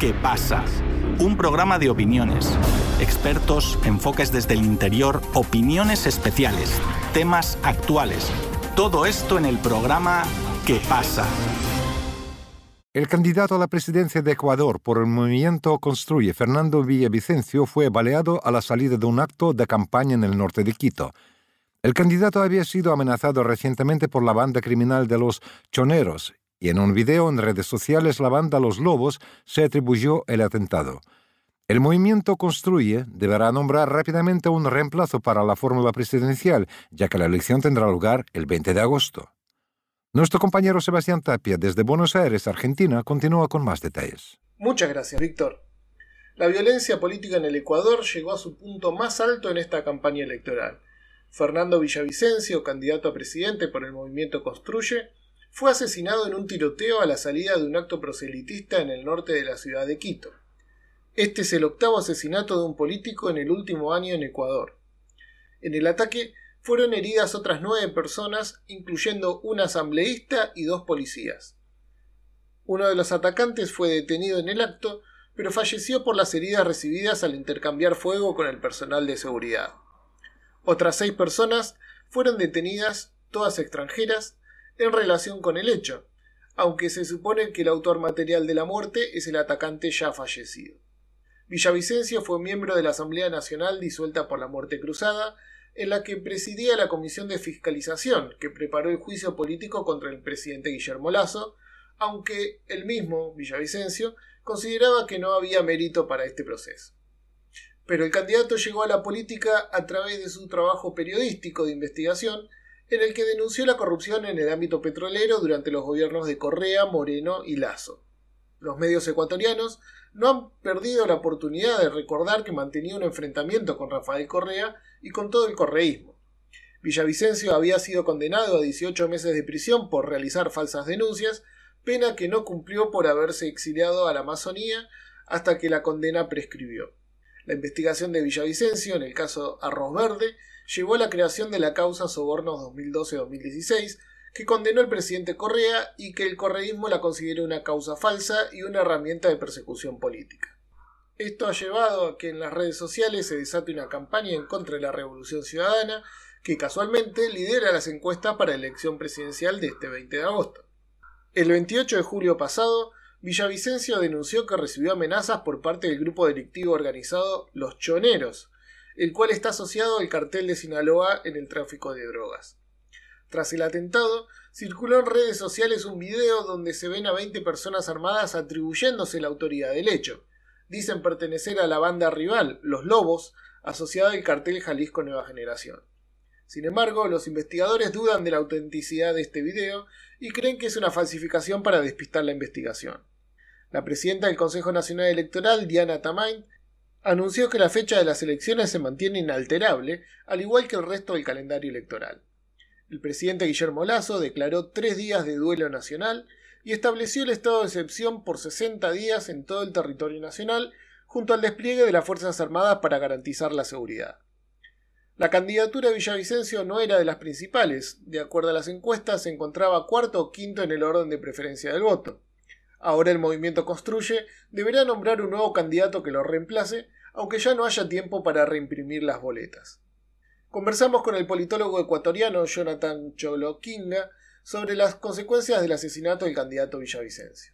¿Qué pasa? Un programa de opiniones, expertos, enfoques desde el interior, opiniones especiales, temas actuales. Todo esto en el programa ¿Qué pasa? El candidato a la presidencia de Ecuador por el movimiento Construye, Fernando Villavicencio, fue baleado a la salida de un acto de campaña en el norte de Quito. El candidato había sido amenazado recientemente por la banda criminal de los Choneros y en un video en redes sociales la banda Los Lobos se atribuyó el atentado. El movimiento Construye deberá nombrar rápidamente un reemplazo para la fórmula presidencial, ya que la elección tendrá lugar el 20 de agosto. Nuestro compañero Sebastián Tapia, desde Buenos Aires, Argentina, continúa con más detalles. Muchas gracias, Víctor. La violencia política en el Ecuador llegó a su punto más alto en esta campaña electoral. Fernando Villavicencio, candidato a presidente por el movimiento Construye, fue asesinado en un tiroteo a la salida de un acto proselitista en el norte de la ciudad de Quito. Este es el octavo asesinato de un político en el último año en Ecuador. En el ataque fueron heridas otras nueve personas, incluyendo un asambleísta y dos policías. Uno de los atacantes fue detenido en el acto, pero falleció por las heridas recibidas al intercambiar fuego con el personal de seguridad. Otras seis personas fueron detenidas, todas extranjeras, en relación con el hecho, aunque se supone que el autor material de la muerte es el atacante ya fallecido. Villavicencio fue miembro de la Asamblea Nacional disuelta por la muerte cruzada, en la que presidía la Comisión de Fiscalización, que preparó el juicio político contra el presidente Guillermo Lazo, aunque el mismo, Villavicencio, consideraba que no había mérito para este proceso pero el candidato llegó a la política a través de su trabajo periodístico de investigación, en el que denunció la corrupción en el ámbito petrolero durante los gobiernos de Correa, Moreno y Lazo. Los medios ecuatorianos no han perdido la oportunidad de recordar que mantenía un enfrentamiento con Rafael Correa y con todo el correísmo. Villavicencio había sido condenado a 18 meses de prisión por realizar falsas denuncias, pena que no cumplió por haberse exiliado a la Amazonía hasta que la condena prescribió. La investigación de Villavicencio en el caso Arroz Verde llevó a la creación de la causa Sobornos 2012-2016, que condenó el presidente Correa y que el correísmo la considera una causa falsa y una herramienta de persecución política. Esto ha llevado a que en las redes sociales se desate una campaña en contra de la Revolución Ciudadana, que casualmente lidera las encuestas para la elección presidencial de este 20 de agosto. El 28 de julio pasado, Villavicencio denunció que recibió amenazas por parte del grupo delictivo organizado Los Choneros, el cual está asociado al cartel de Sinaloa en el tráfico de drogas. Tras el atentado, circuló en redes sociales un video donde se ven a 20 personas armadas atribuyéndose la autoridad del hecho. Dicen pertenecer a la banda rival, Los Lobos, asociada al cartel Jalisco Nueva Generación. Sin embargo, los investigadores dudan de la autenticidad de este video y creen que es una falsificación para despistar la investigación. La presidenta del Consejo Nacional Electoral, Diana Tamain, anunció que la fecha de las elecciones se mantiene inalterable, al igual que el resto del calendario electoral. El presidente Guillermo Lazo declaró tres días de duelo nacional y estableció el estado de excepción por 60 días en todo el territorio nacional, junto al despliegue de las Fuerzas Armadas para garantizar la seguridad. La candidatura de Villavicencio no era de las principales, de acuerdo a las encuestas se encontraba cuarto o quinto en el orden de preferencia del voto. Ahora el movimiento construye, deberá nombrar un nuevo candidato que lo reemplace, aunque ya no haya tiempo para reimprimir las boletas. Conversamos con el politólogo ecuatoriano Jonathan Choloquinga sobre las consecuencias del asesinato del candidato Villavicencio.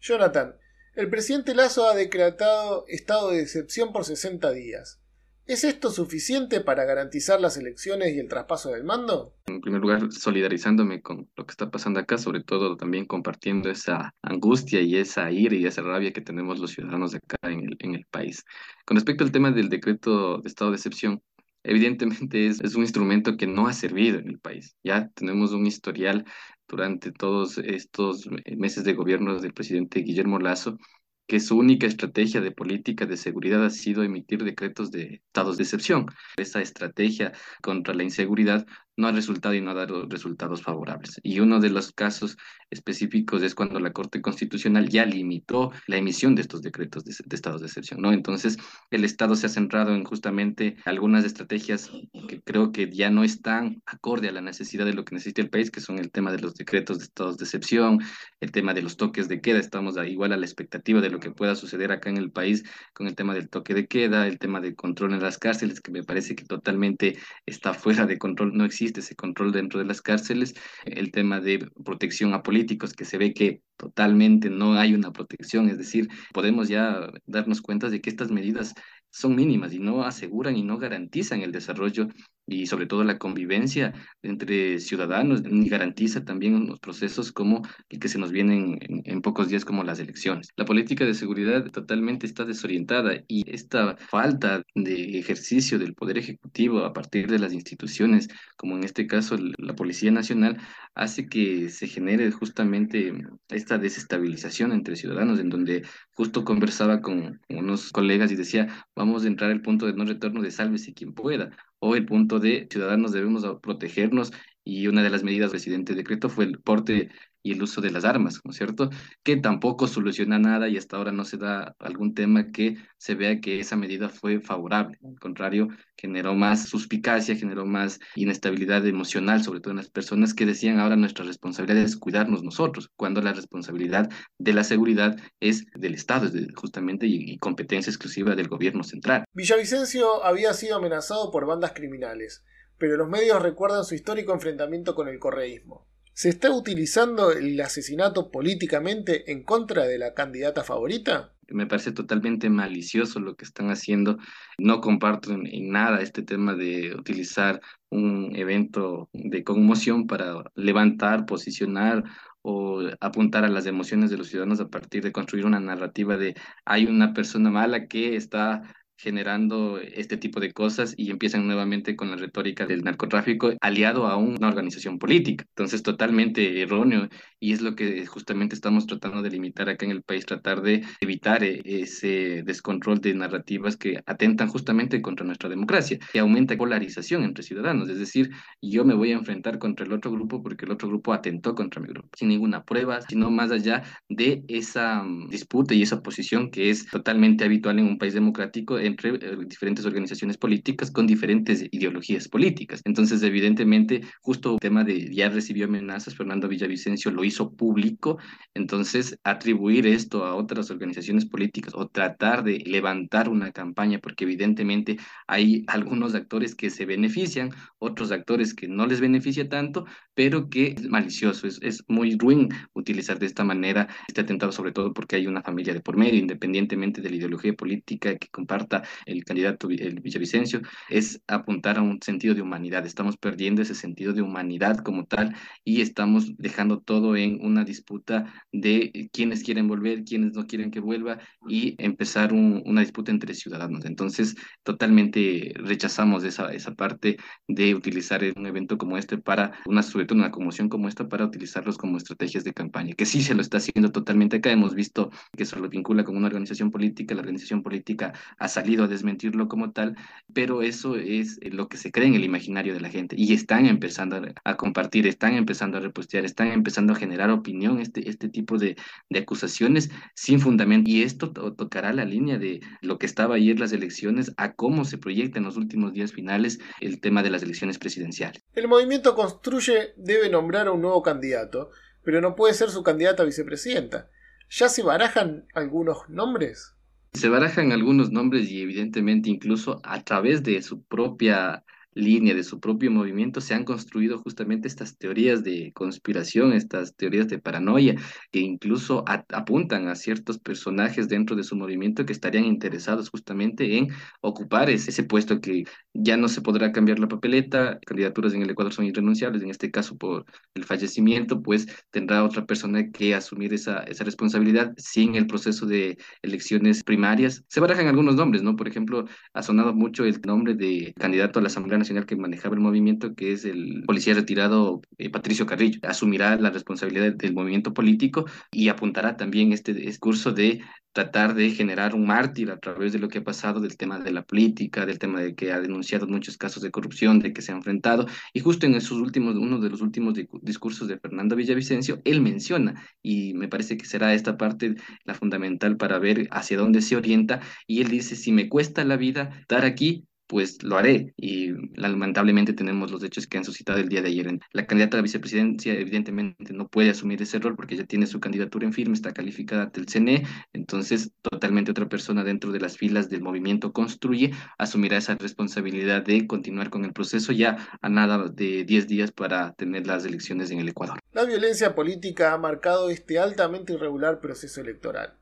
Jonathan, el presidente Lazo ha decretado estado de excepción por 60 días. ¿Es esto suficiente para garantizar las elecciones y el traspaso del mando? En primer lugar, solidarizándome con lo que está pasando acá, sobre todo también compartiendo esa angustia y esa ira y esa rabia que tenemos los ciudadanos de acá en el, país. Con respecto al tema del decreto de estado de excepción, evidentemente es, es un instrumento que no ha servido en el país. Ya tenemos un historial durante todos estos meses de gobierno del presidente Guillermo Lazo que su única estrategia de política de seguridad ha sido emitir decretos de estados de excepción. Esa estrategia contra la inseguridad no ha resultado y no ha dado resultados favorables. Y uno de los casos específicos es cuando la Corte Constitucional ya limitó la emisión de estos decretos de, de estados de excepción, ¿no? Entonces, el Estado se ha centrado en justamente algunas estrategias que creo que ya no están acorde a la necesidad de lo que necesita el país, que son el tema de los decretos de estados de excepción, el tema de los toques de queda, estamos igual a la expectativa de lo que pueda suceder acá en el país con el tema del toque de queda, el tema de control en las cárceles, que me parece que totalmente está fuera de control, no existe ese control dentro de las cárceles, el tema de protección a políticos, que se ve que totalmente no hay una protección, es decir, podemos ya darnos cuenta de que estas medidas son mínimas y no aseguran y no garantizan el desarrollo y sobre todo la convivencia entre ciudadanos, ni garantiza también unos procesos como el que se nos vienen en, en, pocos días como las elecciones. La política de seguridad totalmente está desorientada y esta falta de ejercicio del poder ejecutivo a partir de las instituciones, como en este caso la Policía Nacional, hace que se genere justamente esta desestabilización entre ciudadanos, en donde justo conversaba con unos colegas y decía, vamos a entrar al punto de no retorno de sálvese quien pueda o el punto de ciudadanos debemos protegernos y una de las medidas del presidente decreto fue el porte y el uso de las armas, ¿no es cierto? Que tampoco soluciona nada y hasta ahora no se da algún tema que se vea que esa medida fue favorable. Al contrario, generó más suspicacia, generó más inestabilidad emocional, sobre todo en las personas que decían ahora nuestra responsabilidad es cuidarnos nosotros, cuando la responsabilidad de la seguridad es del Estado, es justamente y, y competencia exclusiva del gobierno central. Villavicencio había sido amenazado por bandas criminales, pero los medios recuerdan su histórico enfrentamiento con el correísmo. ¿Se está utilizando el asesinato políticamente en contra de la candidata favorita? Me parece totalmente malicioso lo que están haciendo. No comparto en, en, nada este tema de utilizar un evento de conmoción para levantar, posicionar o apuntar a las emociones de los ciudadanos a partir de construir una narrativa de hay una persona mala que está generando este tipo de cosas y empiezan nuevamente con la retórica del narcotráfico aliado a una organización política. Entonces, totalmente erróneo y es lo que justamente estamos tratando de limitar acá en el país, tratar de evitar eh, ese descontrol de narrativas que atentan justamente contra nuestra democracia, y aumenta polarización entre ciudadanos. Es decir, yo me voy a enfrentar contra el otro grupo porque el otro grupo atentó contra mi grupo, sin ninguna prueba, sino más allá de esa um, disputa y esa posición que es totalmente habitual en un país democrático entre eh, diferentes organizaciones políticas con diferentes ideologías políticas. Entonces, evidentemente, justo el tema de ya recibió amenazas, Fernando Villavicencio lo hizo público, entonces atribuir esto a otras organizaciones políticas o tratar de levantar una campaña, porque evidentemente hay algunos actores que se benefician, otros actores que no les beneficia tanto, pero que es malicioso, es, es muy ruin utilizar de esta manera este atentado, sobre todo porque hay una familia de por medio, independientemente de la ideología política que comparta el candidato el Villavicencio, es apuntar a un sentido de humanidad. Estamos perdiendo ese sentido de humanidad como tal y estamos dejando todo en una disputa de quienes quieren volver, quienes no quieren que vuelva y empezar un, una disputa entre ciudadanos. Entonces, totalmente rechazamos esa, esa parte de utilizar un evento como este para una, sobre todo una conmoción como esta, para utilizarlos como estrategias de campaña, que sí se lo está haciendo totalmente acá. Hemos visto que se lo vincula con una organización política, la organización política ha salido a desmentirlo como tal, pero eso es lo que se cree en el imaginario de la gente y están empezando a, compartir, están empezando a repostear, están empezando a generar opinión, este, este tipo de, acusaciones sin fundamento. Y esto tocará la línea de lo que estaba ayer las elecciones a cómo se proyecta en los últimos días finales el tema de las elecciones presidenciales. El movimiento Construye debe nombrar a un nuevo candidato, pero no puede ser su candidata a vicepresidenta. ¿Ya se barajan algunos nombres? Se barajan algunos nombres y evidentemente incluso a través de su propia línea, de su propio movimiento, se han construido justamente estas teorías de conspiración, estas teorías de paranoia, que incluso apuntan a ciertos personajes dentro de su movimiento que estarían interesados justamente en ocupar ese, ese, puesto que ya no se podrá cambiar la papeleta, candidaturas en el Ecuador son irrenunciables, en este caso por el fallecimiento, pues tendrá otra persona que asumir esa, esa responsabilidad sin el proceso de elecciones primarias. Se barajan algunos nombres, ¿no? Por ejemplo, ha sonado mucho el nombre de candidato a la Asamblea nacional que manejaba el movimiento, que es el policía retirado eh, Patricio Carrillo. Asumirá la responsabilidad del movimiento político y apuntará también este discurso de tratar de generar un mártir a través de lo que ha pasado del tema de la política, del tema de que ha denunciado muchos casos de corrupción, de que se ha enfrentado, y justo en esos últimos, uno de los últimos discursos de Fernando Villavicencio, él menciona, y me parece que será esta parte la fundamental para ver hacia dónde se orienta, y él dice, si me cuesta la vida estar aquí, pues lo haré. Y lamentablemente tenemos los hechos que han suscitado el día de ayer. La candidata a la vicepresidencia evidentemente no puede asumir ese rol porque ya tiene su candidatura en firme, está calificada ante el CNE, entonces totalmente otra persona dentro de las filas del movimiento Construye asumirá esa responsabilidad de continuar con el proceso ya a nada de 10 días para tener las elecciones en el Ecuador. La violencia política ha marcado este altamente irregular proceso electoral.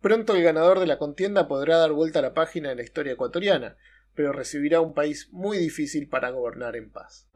Pronto el ganador de la contienda podrá dar vuelta a la página de la historia ecuatoriana, pero recibirá un país muy difícil para gobernar en paz.